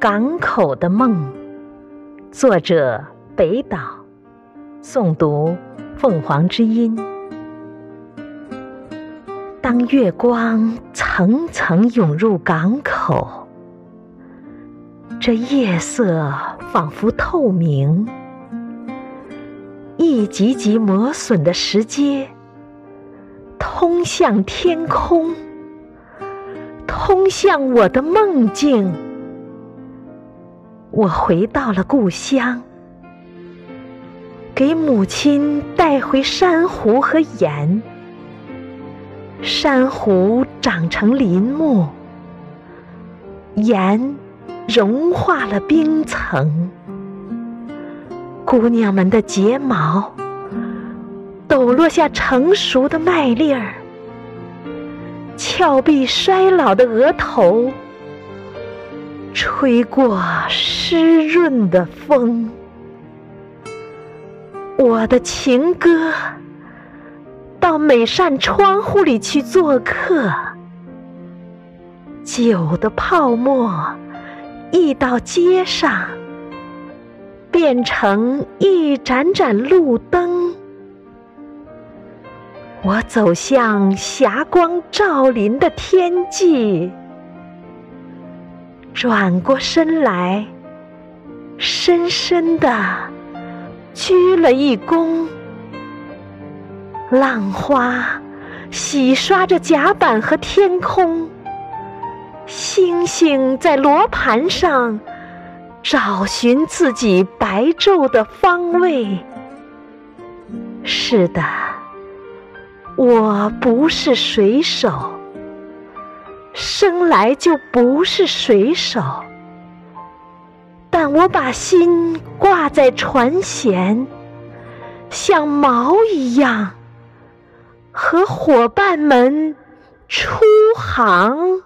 港口的梦，作者北岛，诵读凤凰之音。当月光层层涌入港口，这夜色仿佛透明，一级级磨损的石阶通向天空。通向我的梦境，我回到了故乡，给母亲带回珊瑚和盐。珊瑚长成林木，盐融化了冰层。姑娘们的睫毛抖落下成熟的麦粒儿。峭壁衰老的额头，吹过湿润的风。我的情歌，到每扇窗户里去做客。酒的泡沫溢到街上，变成一盏盏路灯。我走向霞光照临的天际，转过身来，深深的鞠了一躬。浪花洗刷着甲板和天空，星星在罗盘上找寻自己白昼的方位。是的。我不是水手，生来就不是水手，但我把心挂在船舷，像锚一样，和伙伴们出航。